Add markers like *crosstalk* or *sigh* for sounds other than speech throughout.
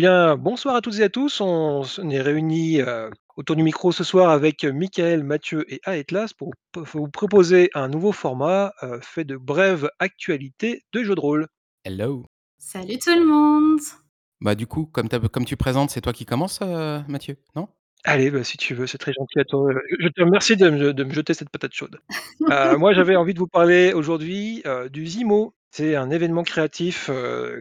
Bien, bonsoir à toutes et à tous. On est réunis, heu, autour du micro ce soir avec, heu, Mickaël, Mathieu et Aetlas pour vous proposer un nouveau format, heu, fait de brèves actualités de jeux de rôle. Hello. Salut tout le monde! Bah, du coup, comme comme tu présentes, c'est toi qui commence, heu, Mathieu, non? Allez, bah, si tu veux, c'est très gentil à toi, je te remercie de me de me jeter cette patate chaude. *laughs* Moi, j'avais envie de vous parler aujourd'hui, du Zimo. C'est un événement créatif,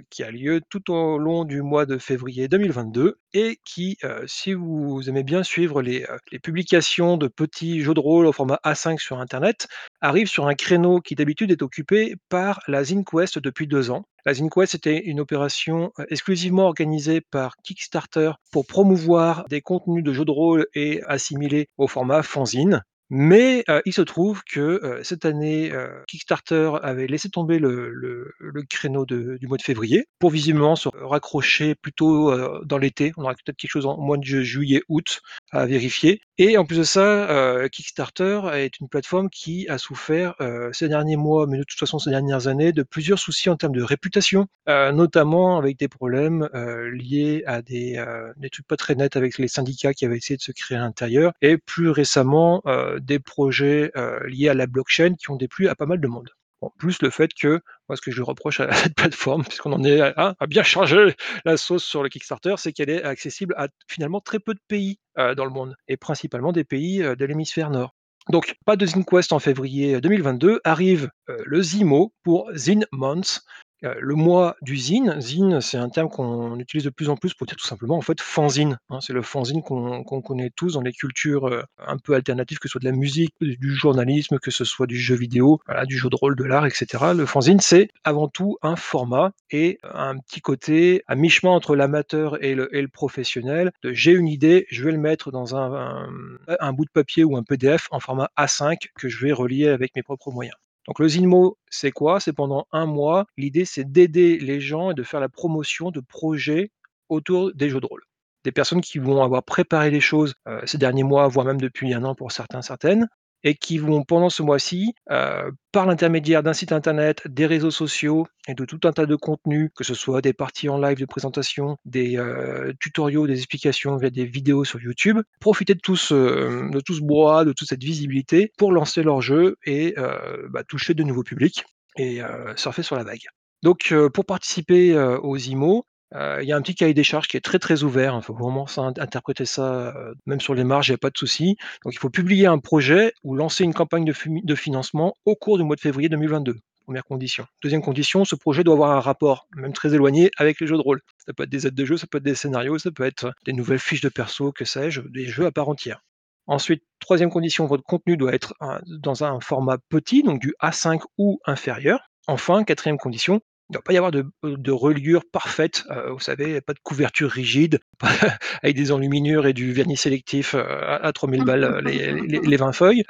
qui a lieu tout au long du mois de février 2022 et qui, si vous aimez bien suivre les, publications de petits jeux de rôle au format A5 sur internet, arrive sur un créneau qui d'habitude est occupé par la ZinQuest depuis 2 ans. La ZinQuest, c'était une opération, exclusivement organisée par Kickstarter pour promouvoir des contenus de jeux de rôle et assimilés au format fanzine. Mais, il se trouve que, cette année, Kickstarter avait laissé tomber le créneau du mois de février pour visiblement se raccrocher plutôt, dans l'été. On aura peut-être quelque chose en mois de ju juillet, août à vérifier et en plus de ça, Kickstarter est une plateforme qui a souffert, ces derniers mois, mais de toute façon ces dernières années, de plusieurs soucis en termes de réputation, notamment avec des problèmes, liés à des, heu, trucs pas très nets avec les syndicats qui avaient essayé de se créer à l'intérieur et plus récemment, des projets, heu, liés à la blockchain qui ont déplu à pas mal de monde. En plus le fait que moi ce que je reproche à *laughs* cette plateforme puisqu'on en est à bien charger la sauce sur le Kickstarter, c'est qu'elle est accessible à finalement très peu de pays, heu, dans le monde et principalement des pays, heu, de l'hémisphère nord. Donc pas de ZinQuest en février, heu, 2022, arrive, le ZIMO pour Zine Month, le mois du zine. C'est un terme qu'on utilise de plus en plus pour dire tout simplement en fait fanzine, hein. C'est le fanzine qu'on connaît tous dans les cultures, un peu alternatives, que ce soit de la musique, du journalisme, que ce soit du jeu vidéo, du jeu de rôle, de l'art et cetera. Le fanzine, c'est avant tout un format et un petit côté à mi-chemin entre l'amateur et le professionnel «J'ai une idée, je vais le mettre dans un bout de papier ou un PDF en format A5 que je vais relier avec mes propres moyens». Donc le ZIMO, c'est quoi? C'est pendant 1 mois, l'idée c'est d'aider les gens et de faire la promotion de projets autour des jeux de rôle. Des personnes qui vont avoir préparé les choses, heu, ces derniers mois, voire même depuis 1 an pour certains, certaines et qui vont pendant ce mois-ci, heu, par l'intermédiaire d'un site internet, des réseaux sociaux et de tout un tas de contenus, que ce soit des parties en live de présentation, des, heu, tutoriaux, des explications via des vidéos sur YouTube, profiter de tout ce ce brouhaha, de toute cette visibilité pour lancer leur jeu et heu, bah, toucher de nouveaux publics et surfer sur la vague. Donc pour participer, heu, au ZIMO, heu, il y a un petit cahier des charges qui est très, très ouvert, hein. Il faut vraiment interpréter ça, même sur les marges, il y a pas de souci. Donc il faut publier un projet ou lancer une campagne de de financement au cours du mois de février 2022. 1re condition. 2e condition, ce projet doit avoir un rapport, même très éloigné, avec les jeux de rôle. Ça peut être des aides de jeu, ça peut être des scénarios, ça peut être des nouvelles fiches de perso, que sais-je, des jeux à part entière. Ensuite, 3e condition, votre contenu doit être dans un format petit, donc du A5 ou inférieur. Enfin, 4e condition, il doit pas y avoir de de reliure parfaite, heu, vous savez, pas de couverture rigide, *laughs* avec des enluminures et du vernis sélectif, heu, à à 3000 balles, les les les 20 feuilles.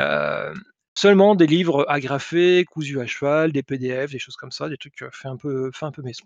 Seulement des livres agrafés, cousus à cheval, des PDF, des choses comme ça, des trucs, heu, faits un peu un peu maison.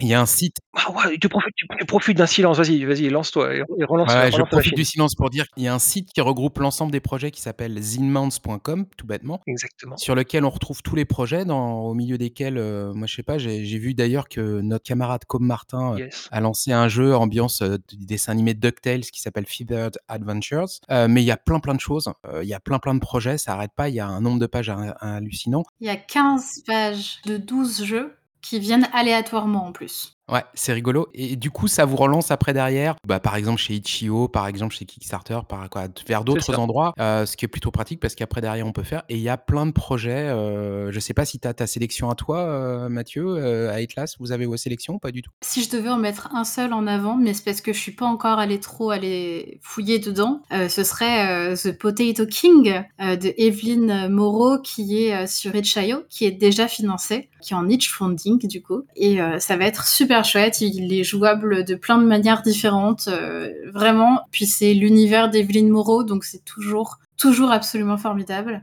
Il y a un site Ah ouais, tu profites tu tu profites d'un silence, vas-y, vas-y, lance-toi et et relance, Ouais, je relance profite du silence pour dire qu'il y a un site qui regroupe l'ensemble des projets qui s'appelle zinemounts.com, tout bêtement, Exactement. sur lequel on retrouve tous les projets dans au milieu desquels, heu, moi je sais pas, j'ai vu d'ailleurs que notre camarade Com Martin, Yes. a lancé un jeu ambiance, heu, du dessin animé DuckTales qui s'appelle Feathered Adventures. Heu, mais il y a plein, plein de choses, il y a plein, plein de projets, ça arrête pas, il y a un nombre de pages ha hallucinant. Il y a 15 pages de 12 jeux qui viennent aléatoirement en plus. Ouais, c'est rigolo. Et du coup, ça vous relance après derrière, bah, par exemple chez Itch.io, par exemple chez Kickstarter, par quoi vers d'autres endroits, heu, ce qui est plutôt pratique parce qu'après derrière on peut faire. Et il y a plein de projets, heu, je sais pas si tu as ta sélection à toi, heu, Mathieu, heu, Aetlas, vous avez vos sélections ou pas du tout? Si je devais en mettre un seul en avant, mais c'est parce que je suis pas encore allée trop aller fouiller dedans, ce serait, The Potato King, de Evelyn Moreau qui est, sur Itch.io, qui est déjà financé, qui est en Itch Funding du coup. Et ça va être super chouette. Il est jouable de plein de manières différentes, heu, vraiment. Puis c'est l'univers d'Evelyn Moreau, donc c'est toujours, toujours absolument formidable.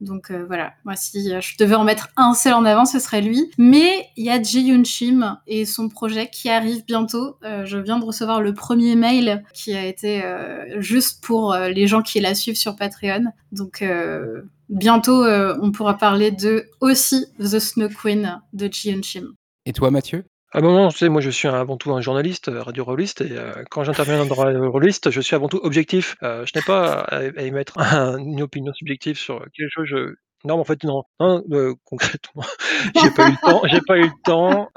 Donc heu, voilà, moi si, heu, je devais en mettre un seul en avant, ce serait lui. Mais il y a Ji-Yun Shim et son projet qui arrive bientôt. Je viens de recevoir le 1er mail qui a été, juste pour, les gens qui la suivent sur Patreon. Donc bientôt, on pourra parler de aussi The Snow Queen de Ji-Yun Shim. Et toi Mathieu? Ah non, non, tu sais, moi je suis avant tout un journaliste, heu, radio rolliste et heu, quand j'interviens dans radio rolliste, je suis avant tout objectif. Heu, je n'ai pas à émettre *laughs* un une opinion subjective sur quelque chose, je non, mais en fait, non. Non, heu, concrètement, *laughs* j'ai pas eu le temps j'ai pas eu le temps,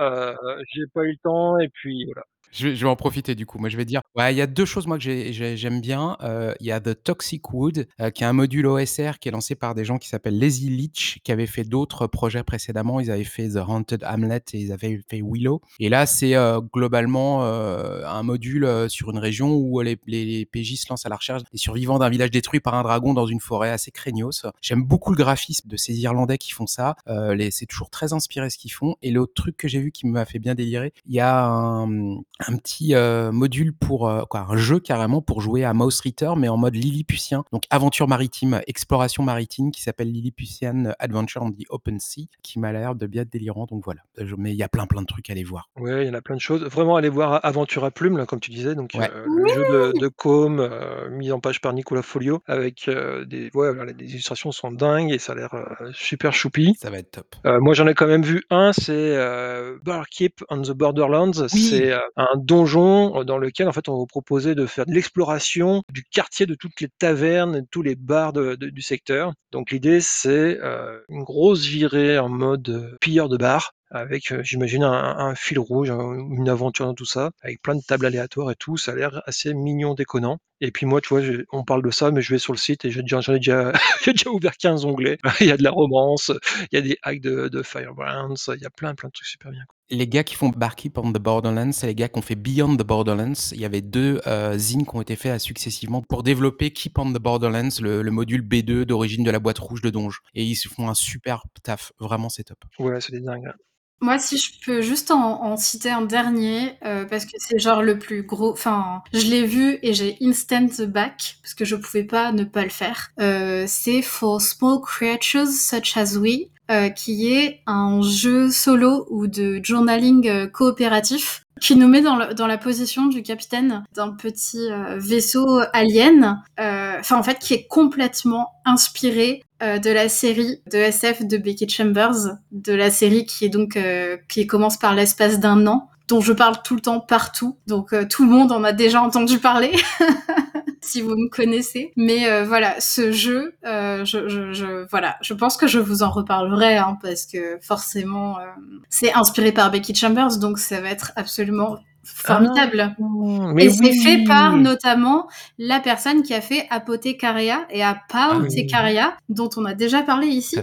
j'ai pas eu le temps et puis voilà. Je vais en profiter du coup. Moi, je vais dire, ouais, il y a 2 choses moi que j'ai j'ai j'aime bien. Il y a The Toxic Wood, qui est un module OSR qui est lancé par des gens qui s'appellent Lazy Leech, qui avaient fait d'autres projets précédemment. Ils avaient fait The Haunted Hamlet et ils avaient fait Willow. Et là, c'est, globalement, un module, sur une région où les les PJ se lancent à la recherche des survivants d'un village détruit par un dragon dans une forêt assez craignos. J'aime beaucoup le graphisme de ces Irlandais qui font ça. C'est toujours très inspiré ce qu'ils font. Et l'autre truc que j'ai vu qui m'a fait bien délirer, il y a un, un petit, heu, module pour, quoi, un jeu carrément pour jouer à Mouse Ritter, mais en mode lilliputien, donc aventure maritime, exploration maritime qui s'appelle Lilliputian Adventure on the Open Sea, qui m'a l'air de bien délirant, donc voilà. Je mais il y a plein, plein de trucs à aller voir. Ouais, il y en a plein de choses. Vraiment aller voir Aventure à Plume, là, comme tu disais, donc Ouais. le jeu de Oui! de heu, mis en page par Nicolas Folio avec, des ouais, voilà, les illustrations sont dingues et ça a l'air, super choupi. Ça va être top. Moi, j'en ai quand même vu un, c'est, Barkeep on the Borderlands. Oui! C'est, heu, un donjon, dans lequel, en fait, on vous proposer de faire l'exploration du quartier, de toutes les tavernes tous les bars du secteur. Donc l'idée, c'est, heu, une grosse virée en mode, heu, pilleur de bar avec, j'imagine un un fil rouge, un une aventure dans tout ça, avec plein de tables aléatoires et tout. Ça a l'air assez mignon, déconnant. Et puis moi, tu vois, on parle de ça, mais je vais sur le site et j'ai déjà j'en ai déjà *laughs* j'ai déjà ouvert 15 onglets. *laughs* Il y a de la romance, il y a des hacks de de Firebrands, il y a plein, plein de trucs super bien, quoi. Les gars qui font Barkeep on the Borderlands, c'est les gars qui ont fait Beyond the Borderlands. Il y avait 2, heu, zines qui ont été faits, successivement pour développer Keep on the Borderlands, le le module B2 d'origine de la boîte rouge de Donj. Et ils se font un super taf. Vraiment, c'est top. Ouais, c'est des dingues, hein. Moi, si je peux juste en citer un dernier, heu, parce que c'est genre le plus gros enfin, je l'ai vu et j'ai instant back parce que je pouvais pas ne pas le faire. Heu, c'est For Small Creatures Such As We, heu, qui est un jeu solo ou de journaling, heu, coopératif qui nous met dans le dans la position du capitaine d'un petit, heu, vaisseau alien, heu, enfin, en fait, qui est complètement inspiré, heu, de la série de SF de Becky Chambers, de la série qui est donc, heu, qui commence par l'espace d'un an, dont je parle tout le temps partout, donc heu, tout le monde en a déjà entendu parler, *laughs* si vous me connaissez. Mais heu, voilà, ce jeu, heu, je je je voilà, je pense que je vous en reparlerai, hein, parce que forcément, hem, c'est inspiré par Becky Chambers, donc ça va être absolument Ah! formidable. Mais Et c'est fait par notamment la personne qui a fait Apothecaria et Ah oui. Apothecaria, dont on a déjà parlé ici,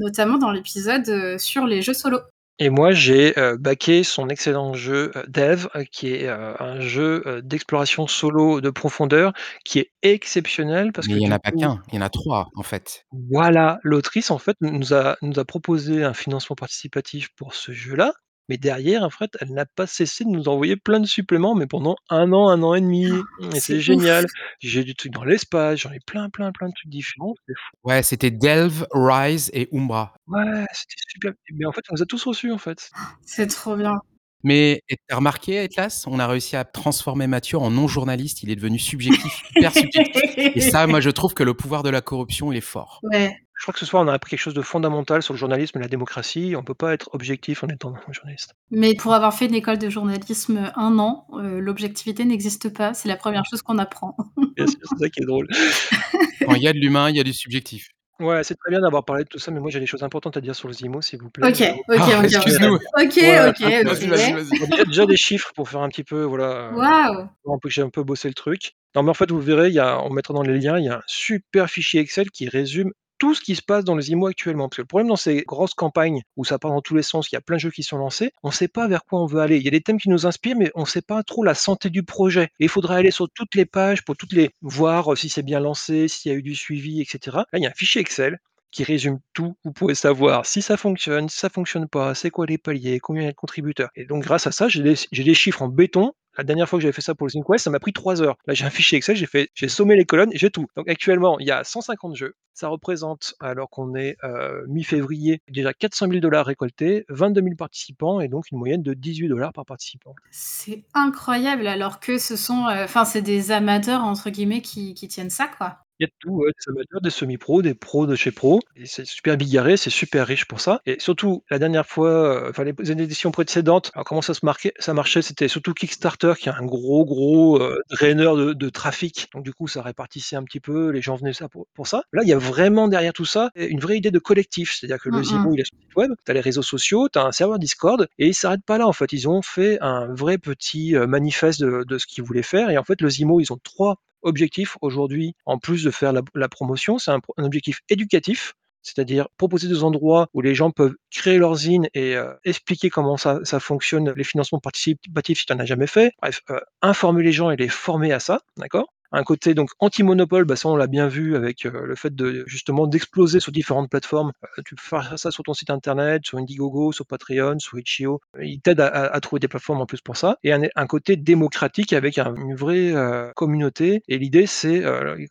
notamment dans l'épisode, sur les jeux solo. Et moi, j'ai, heu, backé son excellent jeu, heu, Dev, heu, qui est, heu, un jeu, heu, d'exploration solo de profondeur, qui est exceptionnel parce Mais que il y en du a pas coup qu'1, il y en a 3 en fait. Voilà, l'autrice, en fait, nous nous a nous a proposé un financement participatif pour ce jeu-là, mais derrière, en fait, elle n'a pas cessé de nous envoyer plein de suppléments, mais pendant 1 an, 1 an et demi. Mmh et c'est C'est ouf! génial. J'ai des trucs dans l'espace, j'en ai plein, plein, plein de trucs différents, c'est fou. Ouais, c'était Delve, Rise et Umbra. Ouais, c'était super. Mais en fait, on les a tous reçus, en fait. C'est trop bien. Mais et tu as remarqué, Atlas, on a réussi à transformer Mathieu en non journaliste. Il est devenu subjectif, hyper subjectif. Et ça, moi, je trouve que le pouvoir de la corruption, il est fort. Ouais. Je crois que ce soir, on a appris quelque chose de fondamental sur le journalisme et la démocratie. On peut pas être objectif en étant journaliste. Mais pour avoir fait une école de journalisme, 1 an, heu, l'objectivité n'existe pas. C'est la 1re chose qu'on apprend. Bien sûr, c'est ça qui est drôle. *laughs* Il y a de l'humain, il y a du subjectif. Ouais, c'est très bien d'avoir parlé de tout ça, mais moi, j'ai des choses importantes à dire sur le Zimo, s'il vous plaît, OK, OK, Ah! OK. Excuse-nous! OK, ouais, OK, Vas-y, *laughs* vas-y, OK. vas-y. bon, déjà déjà des chiffres pour faire un petit peu, voilà, heu, Waouh! un que j'ai un peu bossé le truc. Non, mais en fait, vous verrez, il y a on mettra dans les liens, il y a un super fichier Excel qui résume tout ce qui se passe dans le Zimo actuellement. Parce que le problème dans ces grosses campagnes où ça part dans tous les sens, qu'il y a plein de jeux qui sont lancés, on sait pas vers quoi on veut aller. Il y a des thèmes qui nous inspirent, mais on sait pas trop la santé du projet. Et il faudrait aller sur toutes les pages pour toutes les voir, heu, si c'est bien lancé, s'il y a eu du suivi et cetera. Là, il y a un fichier Excel qui résume tout. Vous pouvez savoir si ça fonctionne, si ça fonctionne pas, c'est quoi les paliers, combien il y a de contributeurs. Et donc grâce à ça, j'ai des chiffres en béton. La dernière fois que j'avais fait ça pour le ZineQuest, ça m'a pris 3 heures. Là, j'ai un fichier Excel, j'ai fait sommé les colonnes, j'ai tout. Donc actuellement, il y a 150 jeux. Ça représente, alors qu'on est, heu, mi-février, déjà 400 000 $ récoltés, 22 000 participants et donc une moyenne de 18 $ par participant. C'est incroyable alors que ce sont, heu, enfin, c'est des «amateurs» entre guillemets qui tiennent ça, quoi. Il y a de tout, ouais, des amateurs, des semi-pros, des pros de chez pros et c'est super bigarré, c'est super riche pour ça et surtout la dernière fois, heu, enfin les éditions précédentes, alors comment ça se marquait ça marchait, c'était surtout Kickstarter qui a un gros, gros, heu, draineur de de trafic, donc du coup ça répartissait un petit peu, les gens venaient ça pour pour ça. Là, il y a vraiment derrière tout ça, u une vraie idée de collectif, c'est-à-dire que le Mmh Zimo, mh. il a son site web, tu as les réseaux sociaux, tu as un serveur Discord et ils s'arrêtent pas là, en fait. Ils ont fait un vrai petit, heu, manifeste de de ce qu'ils voulaient faire et en fait, le Zimo, ils ont 3 objectifs aujourd'hui, en plus de faire la promotion. C'est un objectif éducatif, c'est-à-dire proposer des endroits où les gens peuvent créer leur zine et heu, expliquer comment ça fonctionne, les financements participatifs si tu en as jamais fait. Bref, heu, informer les gens et les former à ça, d'accord? Un côté donc anti-monopole, bah, ça on l'a bien vu avec, heu, le fait de justement d'exploser sur différentes plateformes. Heu, tu peux faire ça sur ton site internet, sur Indiegogo, sur Patreon, sur Itch.io. Ils t'aident à trouver des plateformes en plus pour ça et un côté démocratique avec un une vraie, heu, communauté et l'idée c'est,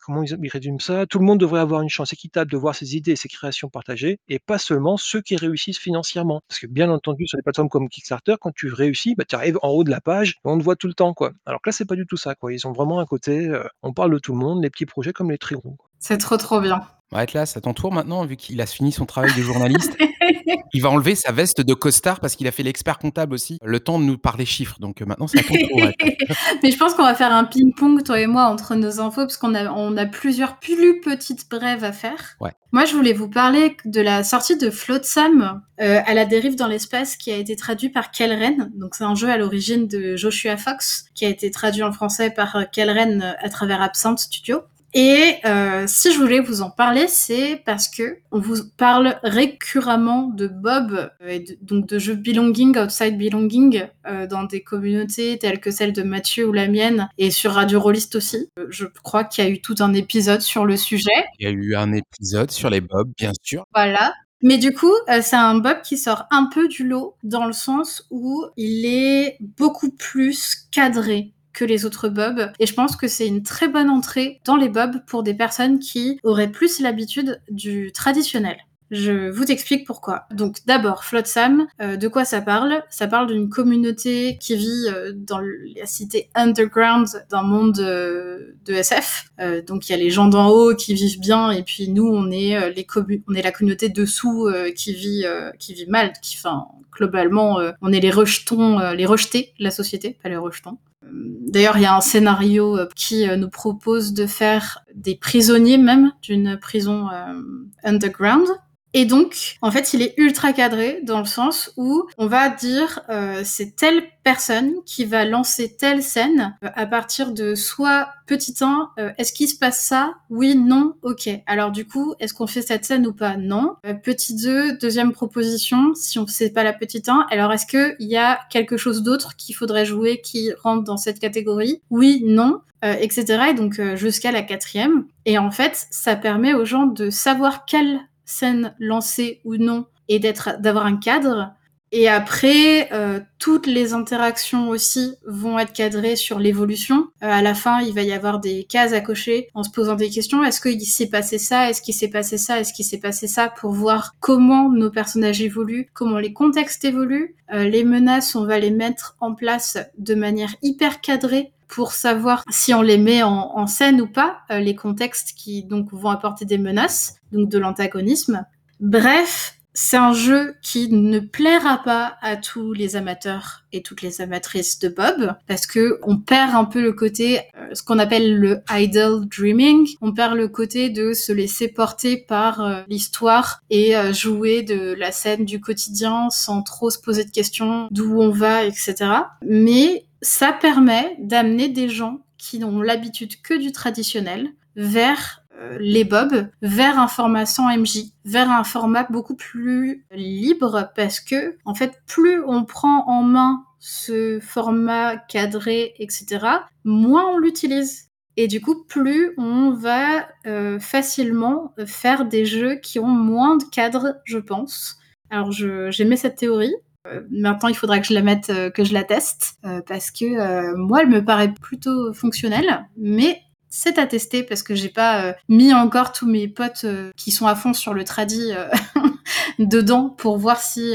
comment ils ils résument ça? Tout le monde devrait avoir une chance équitable de voir ses idées et ses créations partagées et pas seulement ceux qui réussissent financièrement. Parce que bien entendu, sur des plateformes comme Kickstarter, quand tu réussis, bah, tu arrives en haut de la page on te voit tout le temps, quoi. Alors que là, c'est pas du tout ça, quoi. Ils ont vraiment un côté, on parle de tout le monde, les petits projets comme les très. C'est trop, trop bien. Ouais, Atlas, à ton tour maintenant, vu qu'il a fini son travail de journaliste. *laughs* Il va enlever sa veste de costard parce qu'il a fait l'expert comptable aussi, le temps de nous parler chiffres, donc heu, maintenant c'est à ton tour. *laughs* Mais je pense qu'on va faire un ping-pong, toi et moi, entre nos infos, parce qu'on a on a plusieurs plus petites brèves à faire. Ouais. Moi, je voulais vous parler de la sortie de Flotsam, heu, à la dérive dans l'espace, qui a été traduit par Kelren. Donc c'est un jeu à l'origine de Joshua Fox, qui a été traduit en français par, heu, Kelren à travers Absinthe Studio et heu, si je voulais vous en parler, c'est parce qu'on vous parle récuremment de Bob et de donc de jeux belonging, outside belonging, heu, dans des communautés telles que celle de Mathieu ou la mienne et sur Radio Rollist aussi. Heu, je crois qu'il y a eu tout un épisode sur le sujet. Il y a eu un épisode sur les Bob, bien sûr. Voilà. Mais du coup, heu, c'est un Bob qui sort un peu du lot, dans le sens où il est beaucoup plus cadré que les autres Bob et je pense que c'est une très bonne entrée dans les Bob pour des personnes qui auraient plus l'habitude du traditionnel. Je vous explique pourquoi. Donc d'abord, Flotsam, heu, de quoi ça parle? Ça parle d'une communauté qui vit, heu, dans la cité underground d'un monde, heu, de SF. Heu, donc il y a les gens d'en haut qui vivent bien et puis nous, on est, heu, les on est la communauté dessous, heu, qui vit, qui vit mal, qui enfin, globalement, on est les rejetons, les rejetés de la société, pas les rejetons. D'ailleurs, il y a un scénario, heu, qui, heu, nous propose de faire des prisonniers même, d'une prison, hem, underground et donc en fait, il est ultra cadré dans le sens où on va dire, heu, c'est telle personne qui va lancer telle scène, heu, à partir de soit petit 1, heu: «Est-ce qu'il se passe ça? Oui, non, OK. Alors du coup, est-ce qu'on fait cette scène ou pas? Non». Heu, petit 2, 2e proposition, si on c'est pas la petite 1: «Alors est-ce qu'il y a quelque chose d'autre qu'il faudrait jouer qui rentre dans cette catégorie? Oui, non», heu et cetera et donc heu, jusqu'à la 4e et en fait, ça permet aux gens de savoir quelle scène lancer ou non et d'être d'avoir un cadre et après, heu, toutes les interactions aussi vont être cadrées sur l'évolution. Heu, à la fin, il va y avoir des cases à cocher en se posant des questions: «Est-ce qu'il s'est passé ça? Est-ce qu'il s'est passé ça? Est-ce qu'il s'est passé ça?» pour voir comment nos personnages évoluent, comment les contextes évoluent. Heu, les menaces, on va les mettre en place de manière hyper cadrée pour savoir si on les met en scène ou pas, heu, les contextes qui donc vont apporter des menaces, donc de l'antagonisme. Bref, c'est un jeu qui ne plaira pas à tous les amateurs et toutes les amatrices de Bob parce qu'on perd un peu le côté, heu, ce qu'on appelle le idle dreaming. On perd le côté de se laisser porter par, heu, l'histoire et jouer de la scène du quotidien sans trop se poser de questions, d'où on va et cetera. Mais ça permet d'amener des gens qui n'ont l'habitude que du traditionnel vers, heu, les Bob, vers un format sans MJ, vers un format beaucoup plus libre parce qu'en fait, plus on prend en main ce format cadré et cetera, moins on l'utilise et du coup, plus on va, heu, facilement, faire des jeux qui ont moins de cadre, je pense. Alors j'émets cette théorie. Heu, maintenant, il faudra que je la mette, heu, que je la teste, heu, parce que, moi, elle me paraît plutôt fonctionnelle, mais c'est à tester parce que j'ai pas, mis encore tous mes potes, qui sont à fond sur le tradi, heu, *laughs* dedans pour voir si,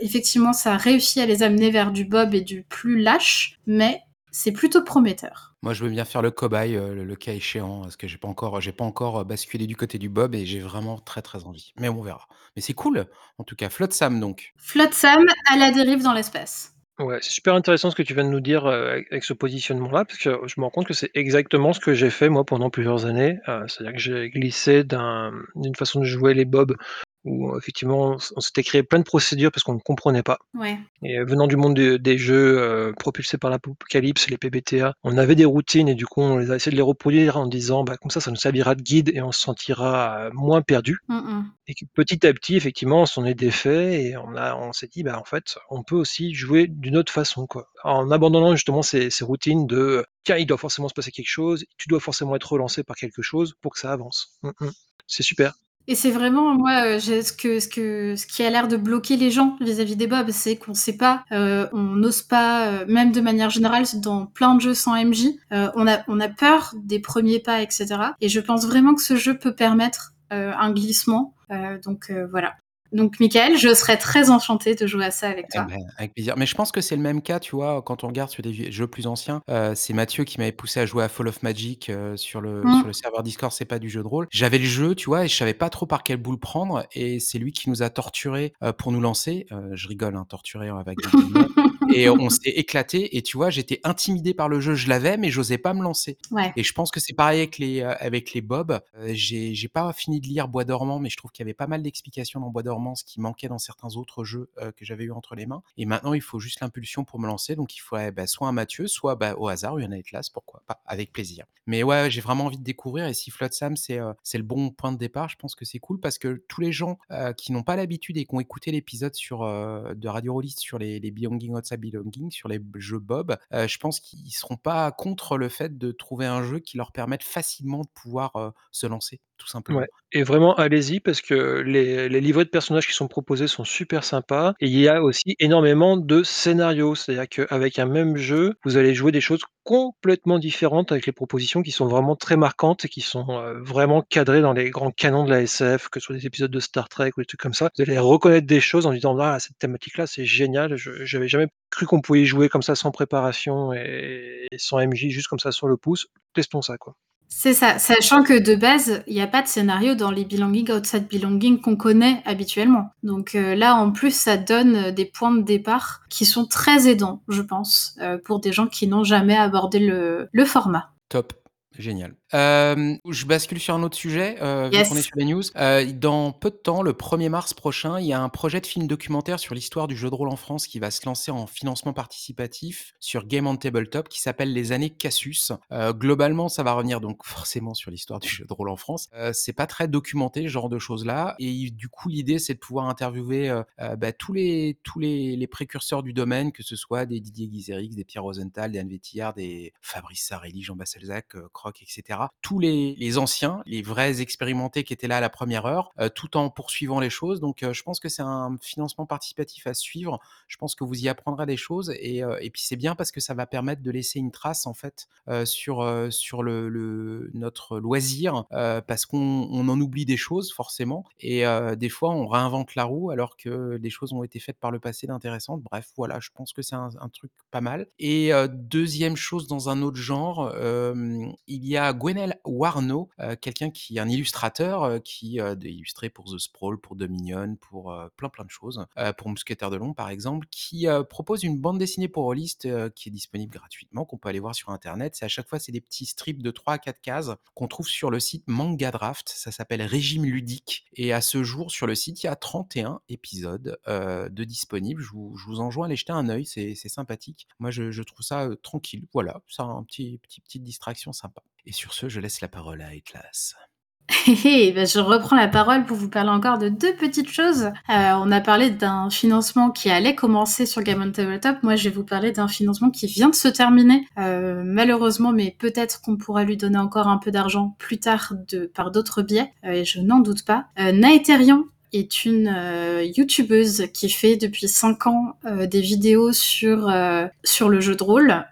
effectivement ça réussit à les amener vers du Bob et du plus lâche. Mais c'est plutôt prometteur. Moi, je veux bien faire le cobaye, heu, le cas échéant, parce que j'ai pas encore j'ai pas encore, basculé du côté du bob et j'ai vraiment très, très envie. Mais on verra. Mais c'est cool, en tout cas. Flotsam donc. Flotsam à la dérive dans l'espace. Ouais, c'est super intéressant ce que tu viens de nous dire, heu, avec ce positionnement-là, parce que je me rends compte que c'est exactement ce que j'ai fait moi pendant plusieurs années. C'est-à-dire que j'ai glissé d'un d'une façon de jouer les bobs où effectivement on s'était créé plein de procédures parce qu'on ne comprenait pas Ouais. et heu, venant du monde de des jeux, heu, propulsés par l'apocalypse, les PBTA, on avait des routines et du coup on les a essayé de les reproduire en disant: «Bah, comme ça, ça nous servira de guide et on se sentira, moins perdu». Et que petit à petit, effectivement, on s'en est défait et on a on s'est dit: «Bah, en fait, on peut aussi jouer d'une autre façon, quoi». En abandonnant justement ces ces routines de, tiens, il doit forcément se passer quelque chose, tu dois forcément être relancé par quelque chose pour que ça avance. C'est super. Et c'est vraiment moi, j'ai ce que ce que ce qui a l'air de bloquer les gens vis-à-vis des bobs, c'est qu'on sait pas, heu, on n'ose pas, heu, même de manière générale dans plein de jeux sans MJ, on a on a peur des premiers pas et cetera et je pense vraiment que ce jeu peut permettre, un glissement, donc voilà. Donc Michael, je serais très enchantée de jouer à ça avec Eh toi. ben, avec plaisir. Mais je pense que c'est le même cas, tu vois? Quand on regarde sur des jeux plus anciens, heu, c'est Mathieu qui m'avait poussé à jouer à Fall of Magic, heu, sur le sur le Mmh. serveur Discord, c'est pas du jeu de rôle. J'avais le jeu, tu vois? Et je savais pas trop par quelle boule prendre et c'est lui qui nous a torturés, heu, pour nous lancer. Je rigole, hein, torturés avec des *laughs* *laughs* et on s'est éclatés et tu vois? J'étais intimidé par le jeu. Je l'avais, mais j'osais pas me lancer Ouais. et je pense que c'est pareil avec les, heu, avec les bobs. Heu, j'ai pas fini de lire Bois dormant, mais je trouve qu'il y avait pas mal d'explications dans Bois dormant, ce qui manquait dans certains autres jeux, heu, que j'avais eu entre les mains et maintenant il faut juste l'impulsion pour me lancer donc il faudrait, bah, soit un Mathieu, soit, bah, au hasard, il y en a classes, pourquoi pas, avec plaisir. Mais ouais, j'ai vraiment envie de découvrir et si Flotsam c'est, heu, c'est le bon point de départ, je pense que c'est cool parce que tous les gens, qui n'ont pas l'habitude et qui ont écouté l'épisode sur, de Radio Rollist sur les les belonging outside sur les jeux bob, heu, je pense qu'ils seront pas contre le fait de trouver un jeu qui leur permette facilement de pouvoir, heu, se lancer, tout simplement. Et vraiment allez-y parce que les livrets de personnages qui sont proposés sont super sympas et il y a aussi énormément de scénarios. C'est-à-dire qu'avec un même jeu, vous allez jouer des choses complètement différentes avec les propositions qui sont vraiment très marquantes et qui sont, heu, vraiment cadrées dans les grands canons de la SF, que ce soit des épisodes de Star Trek ou des trucs comme ça. Vous allez reconnaître des choses en disant: «Ah cette thématique-là, c'est génial, je j'avais jamais cru qu'on pouvait jouer comme ça sans préparation et et sans MJ, juste comme ça sur le pouce. Testons ça, quoi». C'est ça, sachant que de base, il y a pas de scénario dans les belonging outside belonging qu'on connaît habituellement. Donc heu, là, en plus, ça donne, heu, des points de départ qui sont très aidants, je pense, heu, pour des gens qui n'ont jamais abordé le le format. Top, génial. Hem, je bascule sur un autre sujet, heu, vu qu'on est Yes. sur les news. Heu, dans peu de temps, le 1er mars prochain, il y a un projet de film documentaire sur l'histoire du jeu de rôle en France qui va se lancer en financement participatif sur Game on Tabletop qui s'appelle Les Années Casus. Heu, globalement, ça va revenir donc *laughs* forcément sur l'histoire du jeu de rôle en France. Heu, c'est pas très documenté, ce genre de choses-là et du coup, l'idée, c'est de pouvoir interviewer, heu, bah, tous les tous les les précurseurs du domaine, que ce soit des Didier Guizérix, des Pierre Rosenthal, des Anne Vétillard, des Fabrice Sarelli, Jean Basselzac, Croc et cetera. Tous les anciens, les vrais expérimentés qui étaient là à la première heure, heu, tout en poursuivant les choses donc heu, je pense que c'est un financement participatif à suivre. Je pense que vous y apprendrez des choses et heu et puis c'est bien parce que ça va permettre de laisser une trace en fait, sur, sur le notre loisir, parce qu'on on en oublie des choses forcément et des fois on réinvente la roue alors que des choses ont été faites par le passé d'intéressantes. Bref, voilà, je pense que c'est un un truc pas mal et 2e chose dans un autre genre, il y a Gwenaël Warneau, heu, quelqu'un qui est un illustrateur, heu, qui, a illustré pour The Sprawl, pour Dominion, pour, plein, plein de choses, pour Mousquetaires de l'Ombre par exemple, qui, propose une bande dessinée pour Rollist, heu, qui est disponible gratuitement, qu'on peut aller voir sur internet. C'est à chaque fois, c'est des petits strips de 3 à 4 cases qu'on trouve sur le site Manga Draft. Ça s'appelle Régime ludique et à ce jour, sur le site, il y a 31 épisodes, de disponibles. Je vous enjoins à aller jeter un œil, c'est sympathique. Moi, je trouve ça, tranquille. Voilà, c'est un petit petit petite distraction sympa et sur ce, je laisse la parole à Atlas. Bah, je reprends la parole pour vous parler encore de 2 petites choses. Heu, on a parlé d'un financement qui allait commencer sur Game on Tabletop. Moi, je vais vous parler d'un financement qui vient de se terminer, heu, malheureusement, mais peut-être qu'on pourra lui donner encore un peu d'argent plus tard par d'autres biais, heu, et je n'en doute pas. Naetherian est une, youtubeuse qui fait depuis 5 ans, des vidéos sur, sur le jeu de rôle,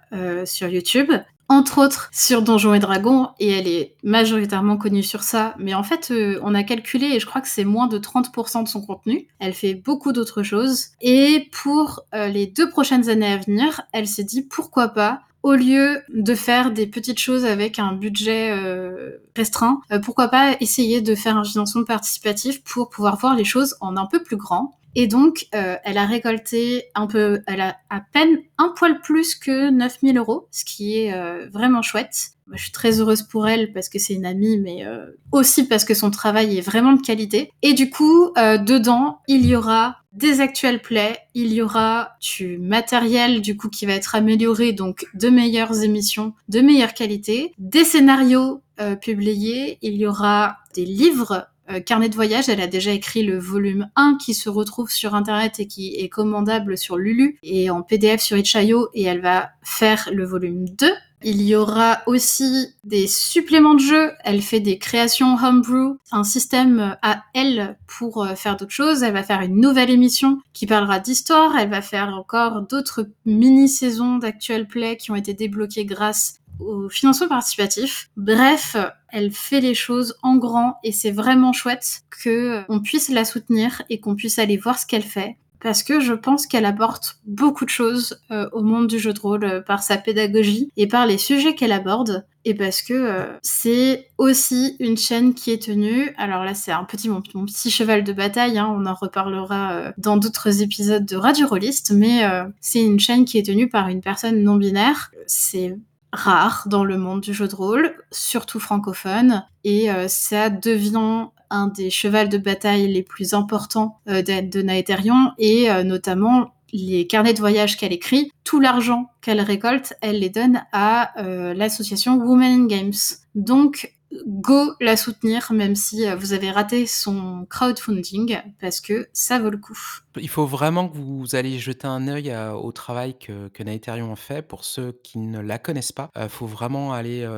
sur YouTube. Entre autres sur Donjons et Dragons et elle est majoritairement connue sur ça, mais en fait, heu, on a calculé et je crois que c'est moins de 30 de son contenu. Elle fait beaucoup d'autres choses et pour, heu, les 2 prochaines années à venir, elle s'est dit: «Pourquoi pas au lieu de faire des petites choses avec un budget euh, restreint, euh, pourquoi pas essayer de faire un financement participatif pour pouvoir voir les choses en un peu plus grand. Et donc, euh, elle a récolté un peu, elle a à peine un poil plus que 9000 euros, ce qui est euh, vraiment chouette. Moi, je suis très heureuse pour elle parce que c'est une amie, mais euh, aussi parce que son travail est vraiment de qualité. Et du coup, euh, dedans, il y aura des actuels plays, il y aura du matériel du coup qui va être amélioré, donc de meilleures émissions, de meilleure qualité, des scénarios euh, publiés, il y aura des livres euh, carnet de voyage, elle a déjà écrit le volume 1 qui se retrouve sur internet et qui est commandable sur Lulu et en PDF sur Itch.io et elle va faire le volume 2. Il y aura aussi des suppléments de jeu. Elle fait des créations homebrew, un système à elle pour euh, faire d'autres choses. Elle va faire une nouvelle émission qui parlera d'histoire. Elle va faire encore d'autres mini-saisons d'actual play qui ont été débloquées grâce au financement participatif. Bref, elle fait les choses en grand et c'est vraiment chouette que on puisse la soutenir et qu'on puisse aller voir ce qu'elle fait parce que je pense qu'elle apporte beaucoup de choses euh, au monde du jeu de rôle euh, par sa pédagogie et par les sujets qu'elle aborde et parce que euh, c'est aussi une chaîne qui est tenue. Alors là, c'est un petit mon, petit cheval de bataille. Hein, on en reparlera dans d'autres épisodes de Radio Rolliste, mais c'est une chaîne qui est tenue par une personne non binaire. C'est rare dans le monde du jeu de rôle, surtout francophone, et euh, ça devient un des chevals de bataille les plus importants euh, de, Naetherion, et euh, notamment les carnets de voyage qu'elle écrit, tout l'argent qu'elle récolte, elle les donne à euh, l'association Women in Games. Donc, go la soutenir, même si euh, vous avez raté son crowdfunding, parce que ça vaut le coup. Il faut vraiment que vous allez jeter un œil à au travail que que Naetherion fait. Pour ceux qui ne la connaissent pas, heu, faut vraiment aller,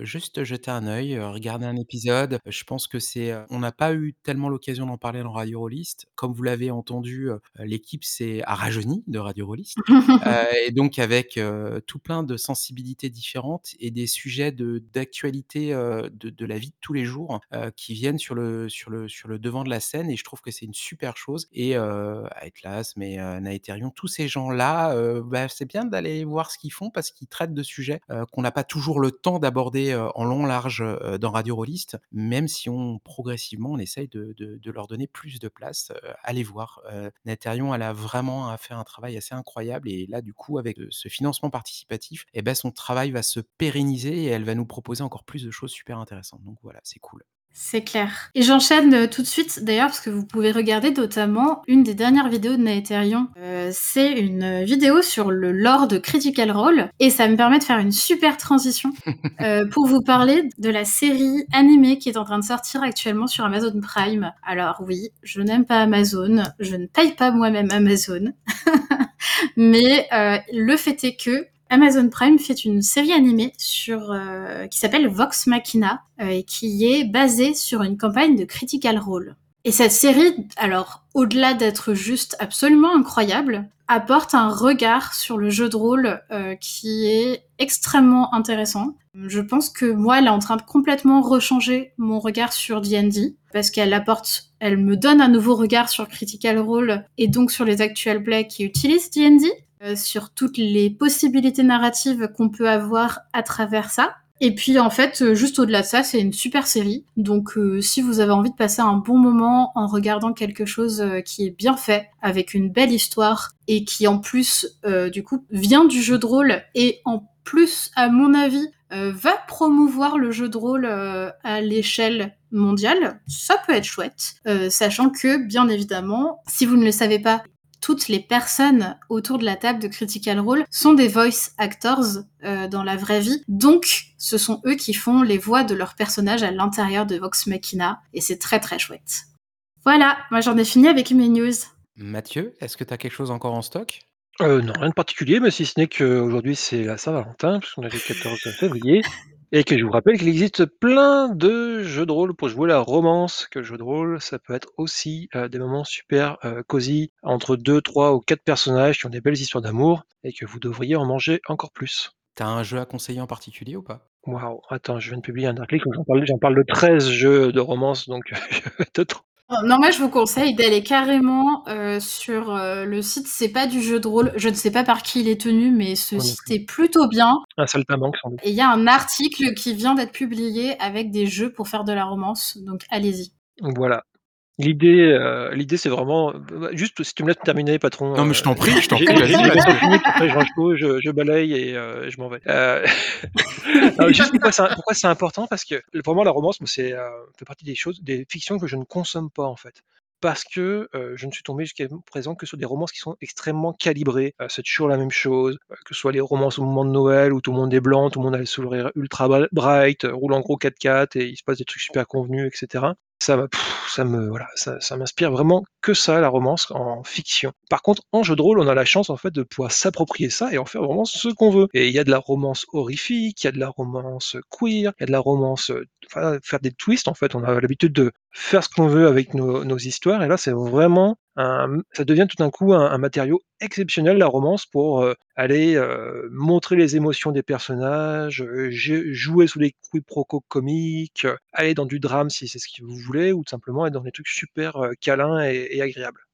juste jeter un œil, regarder un épisode. Je pense que c'est, on n'a pas eu tellement l'occasion d'en parler dans Radio Rollist. Comme vous l'avez entendu, l'équipe s'est a rajeuni de Radio Rollist, *laughs* et donc avec, tout plein de sensibilités différentes et des sujets de d'actualité, heu, de la vie de tous les jours, heu, qui viennent sur le sur le sur le devant de la scène et je trouve que c'est une super chose et heu, Atlas, mais heu, Naetherion, tous ces gens-là, bah, c'est bien d'aller voir ce qu'ils font parce qu'ils traitent de sujets, qu'on n'a pas toujours le temps d'aborder, en long, large, dans Radio Rollist, même si on progressivement, on essaye de de leur donner plus de place, allez voir. Naetherion, elle a vraiment fait un travail assez incroyable et là, du coup, avec, ce financement participatif et bah, son travail va se pérenniser et elle va nous proposer encore plus de choses super intéressantes. Donc voilà, c'est cool. C'est clair. Et j'enchaîne euh, tout de suite, d'ailleurs, parce que vous pouvez regarder notamment une des dernières vidéos de Naetherion. Euh, c'est une vidéo sur le lore de Critical Role, et ça me permet de faire une super transition *laughs* euh, pour vous parler de la série animée qui est en train de sortir actuellement sur Amazon Prime. Alors oui, je n'aime pas Amazon, je ne paye pas moi-même Amazon, *laughs* mais euh, le fait est que Amazon Prime fait une série animée sur euh, qui s'appelle Vox Machina euh, et qui est basée sur une campagne de Critical Role. Et cette série, alors au-delà d'être juste absolument incroyable, apporte un regard sur le jeu de rôle euh, qui est extrêmement intéressant. Je pense que moi, elle est en train de complètement rechanger mon regard sur D&D parce qu'elle apporte, elle me donne un nouveau regard sur Critical Role et donc sur les actuels plays qui utilisent D&D sur toutes les possibilités narratives qu'on peut avoir à travers ça. Et puis en fait, euh, juste au-delà de ça, c'est une super série. Donc euh, si vous avez envie de passer un bon moment en regardant quelque chose euh, qui est bien fait, avec une belle histoire, et qui en plus, euh, du coup, vient du jeu de rôle, et en plus, à mon avis, euh, va promouvoir le jeu de rôle euh, à l'échelle mondiale, ça peut être chouette. Euh, sachant que, bien évidemment, si vous ne le savez pas, toutes les personnes autour de la table de Critical Role sont des voice actors euh, dans la vraie vie. Donc, ce sont eux qui font les voix de leurs personnages à l'intérieur de Vox Machina. Et c'est très très chouette. Voilà, moi j'en ai fini avec mes news. Mathieu, est-ce que tu as quelque chose encore en stock? Heu, non, rien de particulier, mais si ce n'est qu'aujourd'hui, c'est la Saint-Valentin, puisqu'on est le 14 février et que je vous rappelle qu'il existe plein de jeux de rôle pour jouer la romance, que le jeu de rôle, ça peut être aussi, heu, des moments super, heu, cosy entre 2, 3 ou 4 personnages qui ont des belles histoires d'amour et que vous devriez en manger encore plus. Tu as un jeu à conseiller en particulier ou pas? Waouh, attends, je viens de publier un article où j'en parle parle de 13 jeux de romance, donc *laughs* je vais te Non, moi je vous conseille d'aller carrément, heu, sur, heu, le site c'est pas du jeu de rôle, je ne sais pas par qui il est tenu, mais ce site est plutôt bien Un saltimbanque sans doute. et il y a un article qui vient d'être publié avec des jeux pour faire de la romance, donc allez-y. Voilà. L'idée, heu, l'idée c'est vraiment, bah, juste si tu me laisses terminer patron, Non, mais je t'en prie, je t'en prie, vas-y, vas-y. après je range je je balaye et heu, je m'en vais. Heu, *laughs* non, juste pourquoi c'est pourquoi c'est important? Parce que pour moi la romance, c'est, heu, fait partie des choses des fictions que je ne consomme pas en fait. Parce que, heu, je ne suis tombé jusqu'à présent que sur des romances qui sont extrêmement calibrées, heu, c'est toujours la même chose, heu, que ce soit les romances au moment de Noël où tout le monde est blanc, tout le monde a le sourire ultra bri bright, roule en gros 4x4 et il se passe des trucs super convenus et cetera. Ça me voilà, ça m'inspire vraiment que ça la romance en fiction. Par contre, en jeu de rôle, on a la chance en fait de pouvoir s'approprier ça et en faire vraiment ce qu'on veut et il y a de la romance horrifique, il y a de la romance queer, il y a de la romance, heu, enfin faire des twists en fait. On a l'habitude de faire ce qu'on veut avec nos histoires et là c'est vraiment ça devient tout d'un coup un matériau exceptionnel la romance pour, heu, aller, heu, montrer les émotions des personnages, jeu jouer sous les quiproquos comiques, aller dans du drame si c'est ce que vous voulez ou tout simplement être dans des trucs super, câlins et agréables.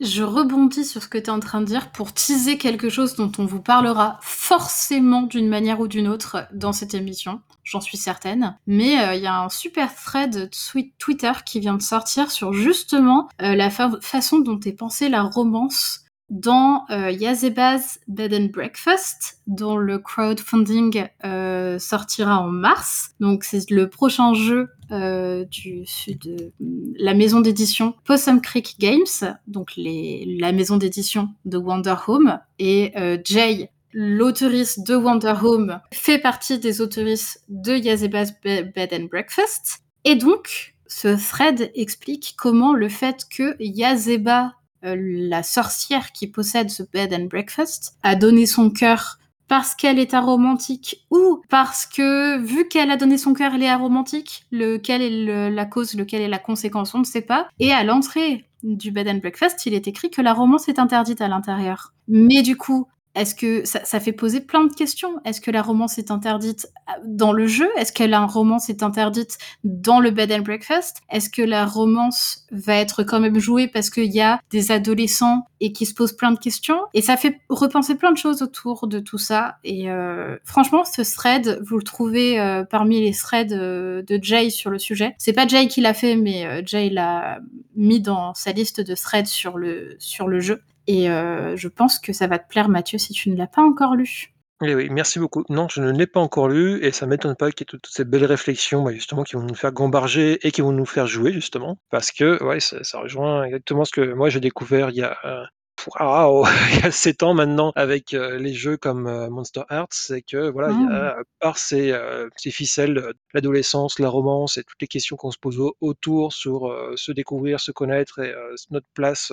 Je rebondis sur ce que tu es en train de dire pour teaser quelque chose dont on vous parlera forcément d'une manière ou d'une autre dans cette émission, j'en suis certaine. Mais, heu, il y a un super thread twi Twitter qui vient de sortir sur justement, heu, la fa façon dont est pensée la romance dans, Yazebaz Bed and Breakfast, dont le crowdfunding, heu, sortira en mars. Donc c'est le prochain jeu, heu, du sud de la maison d'édition Possum Creek Games, donc la maison d'édition de Wonder Home. Et heu, Jay, l'auteurice de Wonder Home, fait partie des auteurices de Yazebaz Be Bed and Breakfast. Et donc ce thread explique comment le fait que Yazeba, heu, la sorcière qui possède ce bed and breakfast, a donné son cœur parce qu'elle est aromantique ou parce que vu qu'elle a donné son cœur, elle est aromantique, lequel est la cause, lequel est la conséquence, on ne sait pas et à l'entrée du bed and breakfast, il est écrit que la romance est interdite à l'intérieur. Mais du coup, est-ce que ça fait poser plein de questions? Est-ce que la romance est interdite à dans le jeu? Est-ce que la romance est interdite dans le bed and breakfast? Est-ce que la romance va être quand même jouée parce qu'il y a des adolescents et qui se posent plein de questions? Et ça fait repenser plein de choses autour de tout ça et heu, franchement ce thread, vous le trouvez, heu, parmi les threads, de Jay sur le sujet. C'est pas Jay qui l'a fait, mais Jay l'a mis dans sa liste de threads sur le sur le jeu et heu, je pense que ça va te plaire Mathieu si tu ne l'as pas encore lu. Eh oui, merci beaucoup. Non, je ne l'ai pas encore lu et ça m'étonne pas qu'il y ait toutes ces belles réflexions, bah, justement qui vont nous faire gamberger et qui vont nous faire jouer justement. Parce que ouais, ça ça rejoint exactement ce que moi j'ai découvert il y a, heu, waouh! *laughs* Il y a 7 ans maintenant avec, heu, les jeux comme, heu, Monster Hearts. C'est que voilà, il y a par ces, heu, ces ficelles, l'adolescence, la romance et toutes les questions qu'on se pose au autour sur, se découvrir, se connaître et notre place,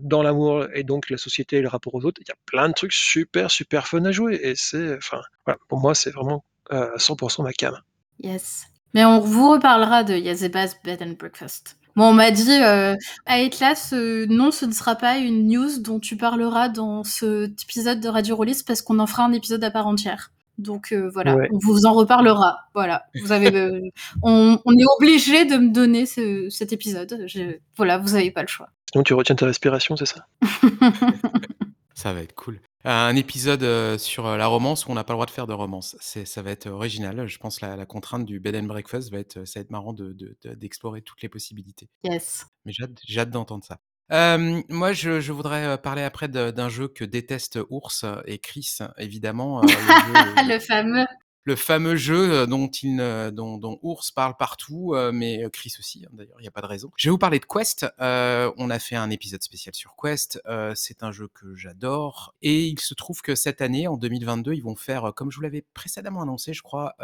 dans l'amour et donc la société et le rapport aux autres. Il y a plein de trucs super, super fun à jouer et c'est enfin, voilà, pour moi c'est vraiment, heu, 100 ma came. Yes. Mais on vous reparlera de Yazebaz Bed and Breakfast. Moi, on m'a dit, heu: «Atlas, heu, non, ce ne sera pas une news dont tu parleras dans cet épisode de Radio Rollist parce qu'on en fera un épisode à part entière». Donc heu, voilà, Ouais. on vous en reparlera. Voilà, vous avez, *laughs* on on est obligé de me donner ce cet épisode. Je voilà, vous avez pas le choix. Sinon tu retiens ta respiration, c'est ça? *laughs* Ça va être cool. Un épisode, heu, sur, heu, la romance où on n'a pas le droit de faire de romance. C'est ça va être original. Je pense la la contrainte du bed and breakfast va être, ça va être marrant de de de d'explorer toutes les possibilités. Yes. Mais j'ai hâte j'ai hâte d'entendre ça. Moi je je voudrais, parler après d'un jeu que déteste Ours et Chris évidemment, jeu *laughs* Le fameux. Le fameux jeu, heu, dont il dont dont Ours parle partout, heu, mais heu, Chris aussi, hein, d'ailleurs, il y a pas de raison. Je vais vous parler de Quest, heu, on a fait un épisode spécial sur Quest, heu, c'est un jeu que j'adore et il se trouve que cette année, en 2022, ils vont faire, comme je vous l'avais précédemment annoncé, je crois,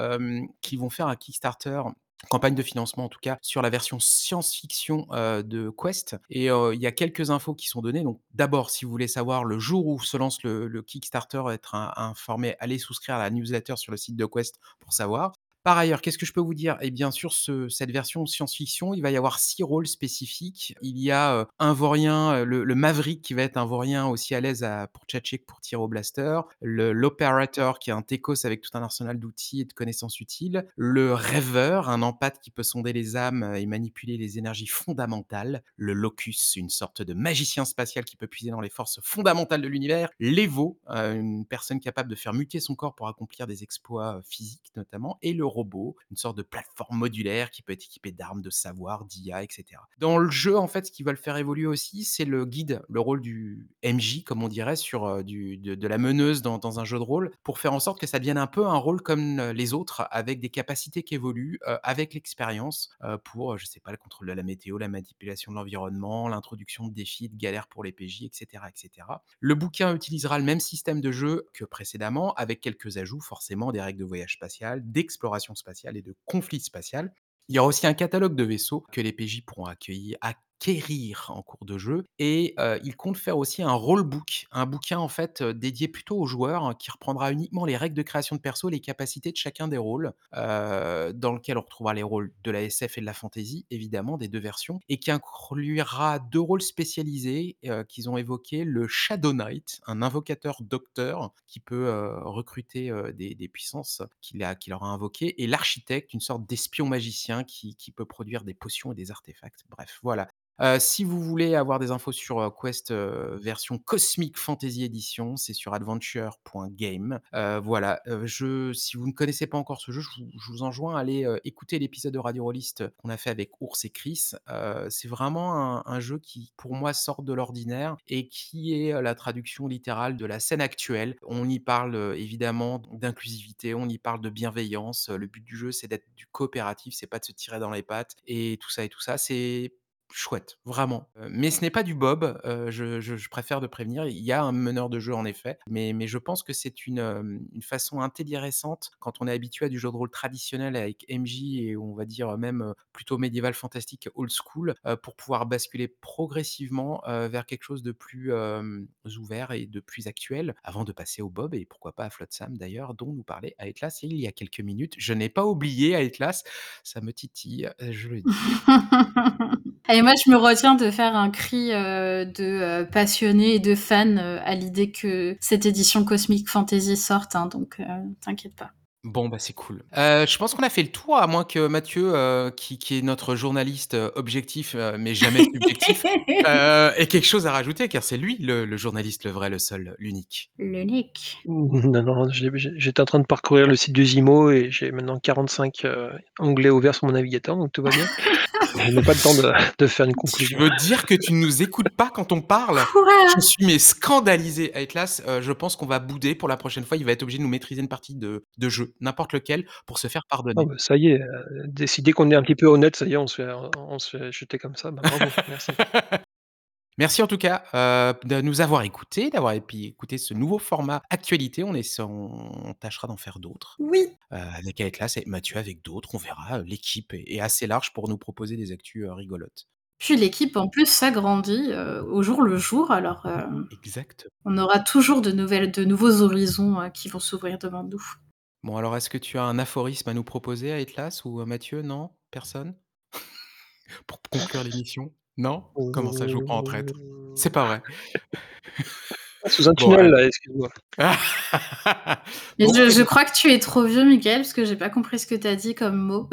qu'ils vont faire un Kickstarter, campagne de financement en tout cas, sur la version science-fiction, de Quest et il y a quelques infos qui sont données. Donc d'abord, si vous voulez savoir le jour où se lance le Kickstarter, être in informé, allez souscrire à la newsletter sur le site de Quest pour savoir. Par ailleurs, qu'est-ce que je peux vous dire? Et bien sur ce cette version science-fiction, il va y avoir 6 rôles spécifiques. Il y a, un vaurien, le Maverick qui va être un vaurien aussi à l'aise à pour tchatcher pour tirer au blaster, le l'Operator qui est un techos avec tout un arsenal d'outils et de connaissances utiles, le Rêveur, un empathe qui peut sonder les âmes et manipuler les énergies fondamentales, le Locus, une sorte de magicien spatial qui peut puiser dans les forces fondamentales de l'univers, l'Evo, heu, une personne capable de faire muter son corps pour accomplir des exploits, physiques notamment. Et le robot, une sorte de plateforme modulaire qui peut être équipée d'armes, de savoir, d'IA, et cetera. Dans le jeu, en fait, ce qui va le faire évoluer aussi, c'est le guide, le rôle du MJ, comme on dirait, sur, du de la meneuse dans un jeu de rôle, pour faire en sorte que ça devienne un peu un rôle comme, heu, les autres, avec des capacités qui évoluent, heu, avec l'expérience, pour, je sais pas, le contrôle de la météo, la manipulation de l'environnement, l'introduction de défis, de galères pour les PJ, et cetera, et cetera. Le bouquin utilisera le même système de jeu que précédemment, avec quelques ajouts, forcément, des règles de voyage spatial, d'exploration spatiale et de conflit spatial. Il y aura aussi un catalogue de vaisseaux que les PJ pourront accueillir acquérir en cours de jeu et heu, il compte faire aussi un rulebook, un bouquin en fait, dédié plutôt aux joueurs, hein, qui reprendra uniquement les règles de création de perso, les capacités de chacun des rôles, dans lequel on retrouvera les rôles de la SF et de la fantasy, évidemment, des 2 versions et qui inclura 2 rôles spécialisés, qu'ils ont évoqués, le Shadow Knight, un invocateur docteur qui peut, recruter, des des puissances qu'il qu'il aura invoquées et l'architecte, une sorte d'espion magicien qui qui peut produire des potions et des artefacts. Bref, voilà. Si vous voulez avoir des infos sur, Quest, version Cosmic Fantasy Edition, c'est sur adventure.game. Voilà, je si vous ne connaissez pas encore ce jeu, je vous je vous enjoins à aller, écouter l'épisode de Radio Rollist qu'on a fait avec Ours et Chris. C'est vraiment un un jeu qui, pour moi, sort de l'ordinaire et qui est, la traduction littérale de la scène actuelle. On y parle, évidemment d'inclusivité, on y parle de bienveillance. Le but du jeu, c'est d'être du coopératif, c'est pas de se tirer dans les pattes et tout ça et tout ça. C'est chouette, vraiment. Heu, mais ce n'est pas du bob, heu, je préfère de prévenir. Il y a un meneur de jeu en effet, mais je pense que c'est une, hem, une façon intéressante quand on est habitué à du jeu de rôle traditionnel avec MJ et on va dire même, plutôt médiéval fantastique old school, pour pouvoir basculer progressivement, vers quelque chose de plus, ouvert et de plus actuel, avant de passer au bob et pourquoi pas à Flotsam d'ailleurs, dont nous parlait Aetlas il y a quelques minutes. Je n'ai pas oublié Aetlas, ça me titille, je le dis. *laughs* Et moi, je me retiens de faire un cri, heu, de, heu, passionné et de fan, heu, à l'idée que cette édition Cosmic Fantasy sorte, hein, donc heu, t'inquiète pas. Bon, bah, c'est cool. Heu, je pense qu'on a fait le tour, à moins que Mathieu, heu, qui qui est notre journaliste, heu, objectif, heu, mais jamais subjectif, heu, *laughs* ait quelque chose à rajouter, car c'est lui le le journaliste, le vrai, le seul, l'unique. L'unique. Non, non, j'ai j'ai j'étais en train de parcourir le site du Zimo et j'ai maintenant 45, heu, onglets ouverts sur mon navigateur, donc tout va bien. *laughs* Je n'ai pas le temps de de faire une Tu conclusion. veux dire que tu ne nous écoutes pas quand on parle? Quoi? Je suis mais scandalisé, Aetlas, heu, je pense qu'on va bouder pour la prochaine fois. Il va être obligé de nous maîtriser une partie de de jeu, n'importe lequel, pour se faire Ah pardonner. bah, ça y est, heu, décidé qu'on est un petit peu honnête, ça y est, on se fait on se fait jeter comme ça, bah, bravo, merci. *laughs* Merci en tout cas, heu, de nous avoir écoutés, d'avoir écouté ce nouveau format actualité. On essa on tâchera d'en faire d'autres, Oui. heu, avec et Mathieu avec d'autres, on verra. Heu, l'équipe est est assez large pour nous proposer des actus, rigolotes. Puis l'équipe en plus s'agrandit, au jour le jour, alors, Exact. on aura toujours de nouvelles de nouveaux horizons, qui vont s'ouvrir devant nous. Bon alors, est-ce que tu as un aphorisme à nous proposer, Aetlas ou heu, Mathieu? Non? Personne? *laughs* Pour conclure l'émission? Non? Comment ça, je vous prends en traître? C'est pas vrai? Sous un *laughs* tunnel là, excuse-moi. *laughs* Bon je crois que tu es trop vieux Mickaël, parce que j'ai pas compris ce que tu as dit comme mot.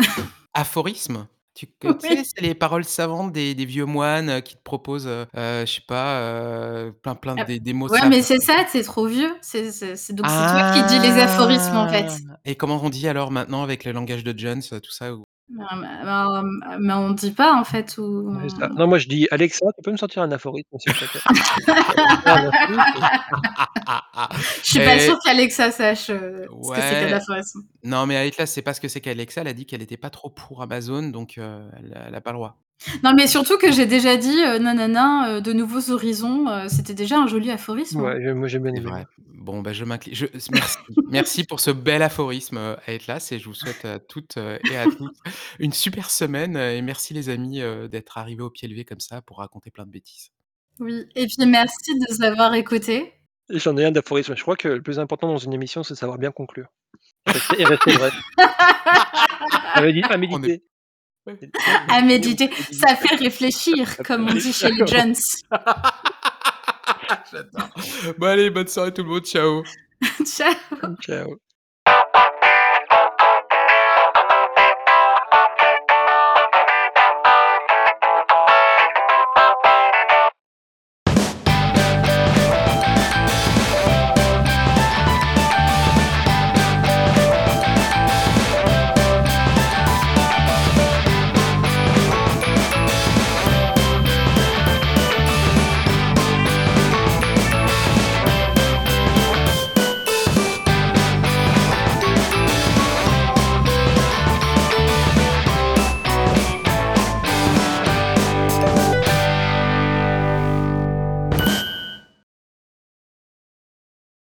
Aphorisme? Tu *laughs* tu sais, c'est les paroles savantes des des vieux moines, heu, qui te proposent, heu heu, je sais pas, plein plein Ah, des des mots ouais, mais c'est ça. es trop vieux. C'est c'est c'est donc c'est toi qui dis les aphorismes, en fait. Ah! Et comment on dit alors maintenant avec le langage de Jones, tout ça ben ben mais on dit pas en fait ou c'est Non, moi je dis: «Alexa, tu peux me sortir un aphorisme s'il te plaît?» un *laughs* aphorisme. Je suis pas Et sûre qu'Alexa sache, heu, ce que c'est qu'un aphorisme. Non, mais Aetlas sait pas ce que c'est qu'Alexa, elle a dit qu'elle était pas trop pour Amazon, donc heu, elle a elle a pas le droit. Non, mais surtout que j'ai déjà dit, heu, nanana, heu, de nouveaux horizons, heu, c'était déjà un joli aphorisme, hein. Ouais, j'ai moi j'ai bien C'est aimé, vrai. Bon, bah, je m'incline je s merci. *laughs* Merci pour ce bel aphorisme, heu, Aetlas et je vous souhaite à toutes, heu, et à *laughs* tous une super semaine, heu, et merci les amis, heu, d'être arrivés au pied levé comme ça pour raconter plein de bêtises. Oui et puis merci de nous avoir écoutés. J'en ai un d'aphorisme, je crois que le plus important dans une émission, c'est de savoir bien conclure. Rester et rester vrai. À médi à On est méditer. À méditer, ça fait réfléchir, comme on dit chez les jeunes. *laughs* J'adore. Bon allez, bonne soirée tout le monde, ciao. *laughs* Ciao. Ciao.